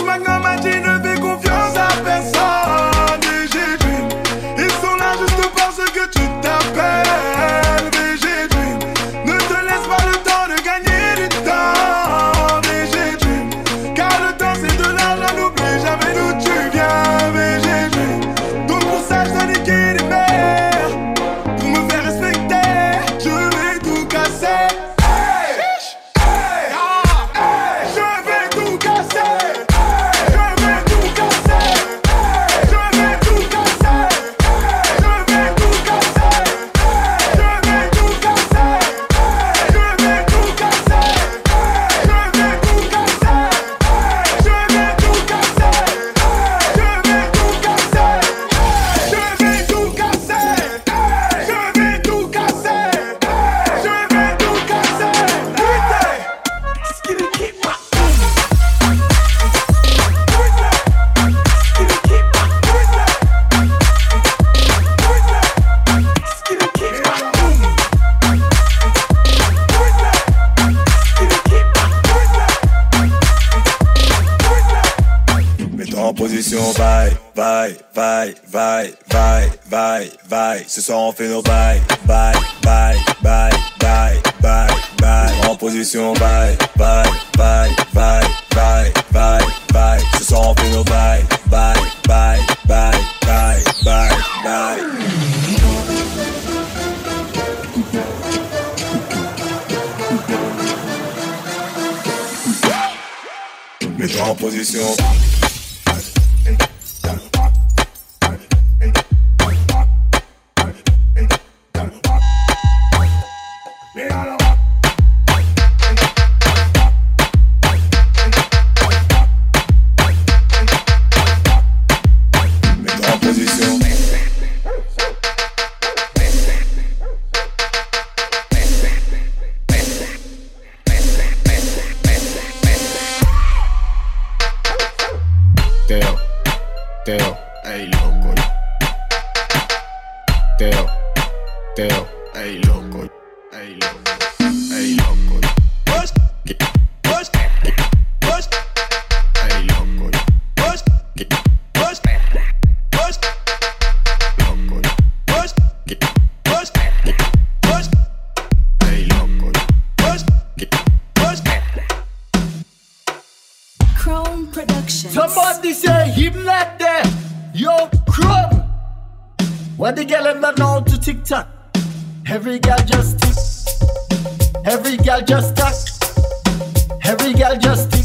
Watch my. on bail, bail, bail, bail, bail, bail, bail. Ce soir on fait nos bail, bail, bail, bail, bail, bail, bail. En position bail, bail, bail, bail, bail, bail, bail. Ce soir on fait nos bail, bail, bail, bail, bail, bail, bail. Mets-toi en position. What the girl them not know to TikTok? Every girl just tick. Every girl just talk. Every girl just tick.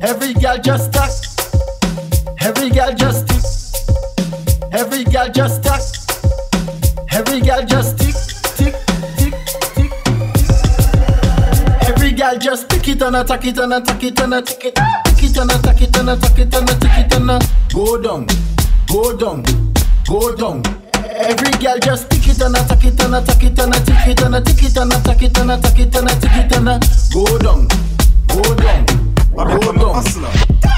Every girl just talk. Every girl just tick. Every girl just talk. Every girl just tick, tick, tick, tick. Every girl just tick it and attack it and attack it and attack it. Tick it and attack it and attack it and attack it and go down, go down, go down. Every girl just tick it and attack it and attack it and attack it and attack it and attack it and attack it and attack it and a- go down, go down, go down.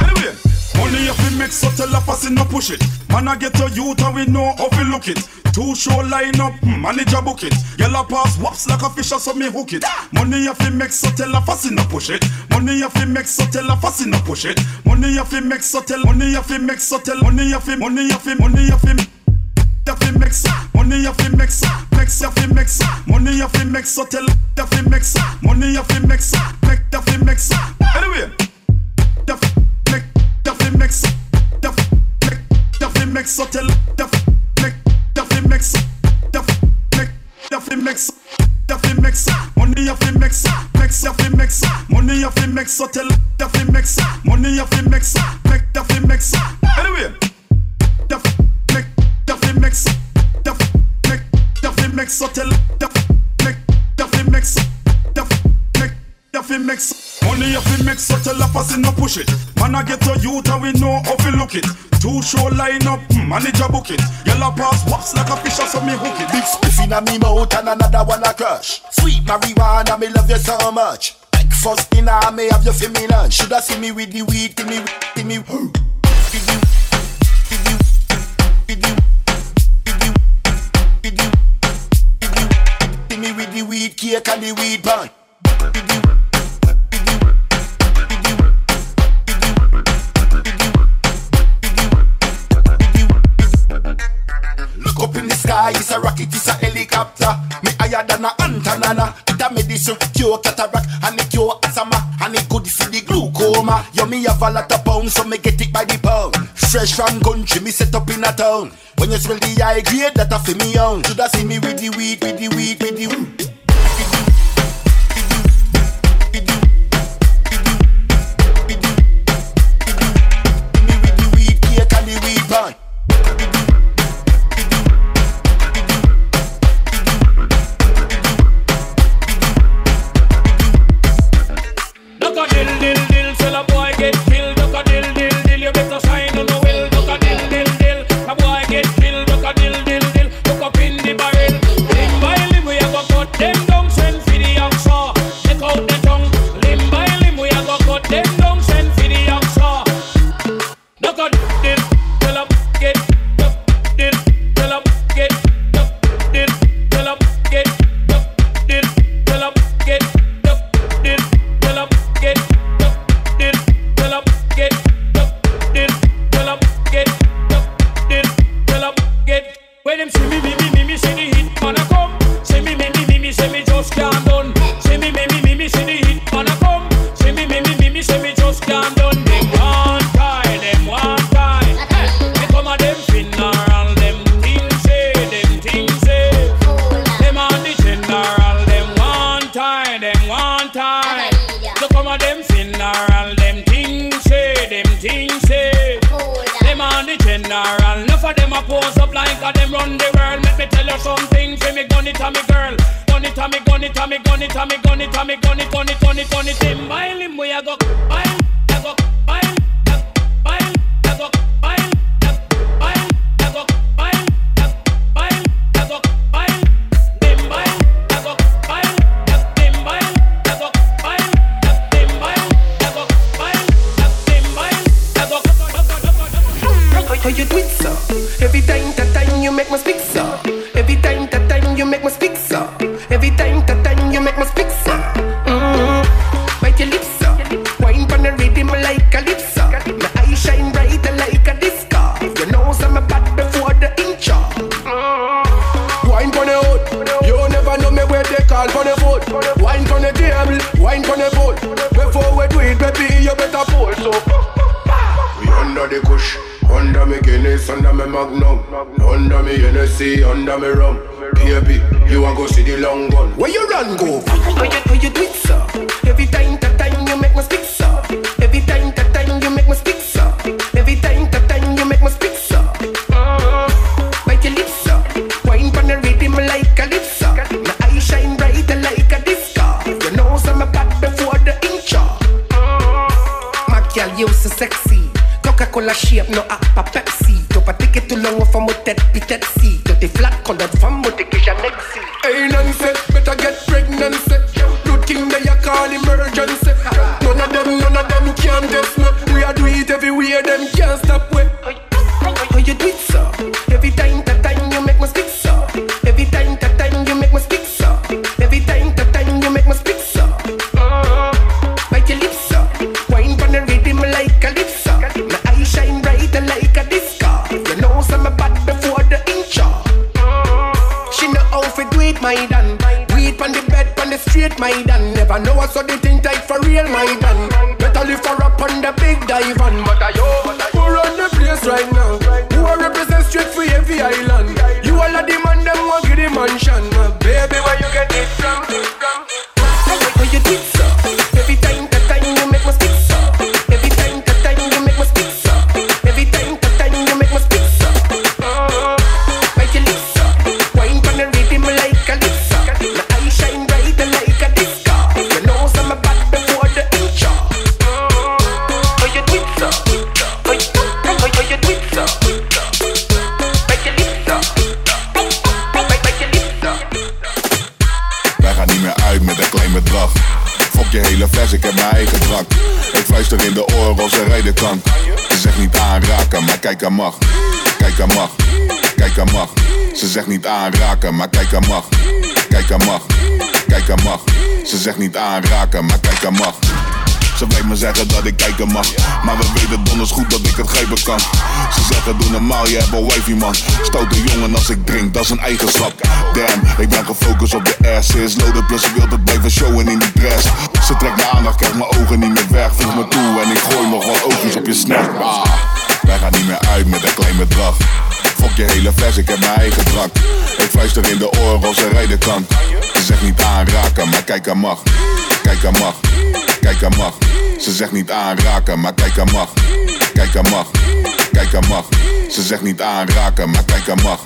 Anyway, money if we make so tell a passing no push it. Man, I get to youth and we know how we look it. Two show line up, hmm, manager book it. Yellow pass waps like a fish so me hook it. Money if we make so tell a passing no push it. Money if we make so tell a passing no push it. Money if we make so tell, money if we make so tell, money if we, money if we, money if we ya fi mix, money ya fi mix, mix ya fi mix, money ya fi mix, so tell ya fi mix, money ya fi mix, mix ya fi mix. Anyway, ya fi mix, ya fi mix, ya fi mix, ya fi mix, so tell ya fi mix, ya fi mix, ya fi mix, ya fi mix, ya fi mix, money ya fi mix, mix ya fi mix, money ya fi mix, so tell ya fi mix, money ya fi mix. Mix, tell if make we mix, if we mix. Money if we mix, tell a person no push it. Man, I get to youth and we know how we look it. Two show line up, hmm, manager book it. Yellow pass waps like a fish, so me hook it. Big spliff in a me mouth and another one a crush. Sweet marijuana, me love you so much. Breakfast dinner, me have you for me lunch. Shoulda see me with the weed, give me, give me. With you, with you, with you, with you, with the weed cake and the weed pan. Look up in the sky, it's a rocket, it's a helicopter. Me higher than a antenna. It a medicine cure cataract and it cure asthma and it good for the glaucoma. Yo, me have a lot of pounds, so me get it by the pound. Fresh from country, me set up in a town. When you smell the high grade, that a for me own. Shoulda see me with the weed, with the weed, with the weed. girl. Gun it, me, gun it, me, gun it, me, gun it, me, gun mile him where I go, mile, I. How you do it, sir? Every time Wine on the hood. You never know me where they call for the boat. Wine on the table, wine on the boat. Before we do it, baby, you better pull. So, we under the kush. Under me Guinness, under me Magnum Under me Hennessy, under me rum Baby, you a go see the long gun Where you run go? Where you, where you do it, sir? Every time, that time you make me speak, sir Dirty flat colored from next Nexi. Hey, nonsense, better get I know I saw the thing tight for real, my gun. Better live for up on the big dive. But I Als ze rijden kan. Ze zegt niet aanraken, maar kijk er mag. Kijk mag, kijk mag. Ze zegt niet aanraken, maar kijk er mag. Kijk mag, kijk mag. Ze zegt niet aanraken, maar kijk er mag. Ze weet me zeggen dat ik kijken mag. Maar we weten donders goed dat ik het geven kan. Ze zeggen doe normaal, je hebt een wifey man. Stoute jongen als ik drink, dat is een eigenschap. Damn, ik ben gefocust op de ass. Ze is loaded, plus ze wil het blijven showen in die dress. Ze trekt mijn aandacht, krijgt mijn ogen niet meer weg. Voeg me toe en ik gooi nog wat oogjes op je snack. Ah, wij gaan niet meer uit met een klein bedrag. Fok je hele fles, ik heb mijn eigen drank. Ik fluister in de oren als ze rijden kan. Ze zegt niet aanraken, maar kijk aan mag. Kijk aan mag, kijk aan mag. Ze zegt niet aanraken, maar kijk aan mag. Kijk aan mag, kijk aan mag. Ze zegt niet aanraken, maar kijk aan mag.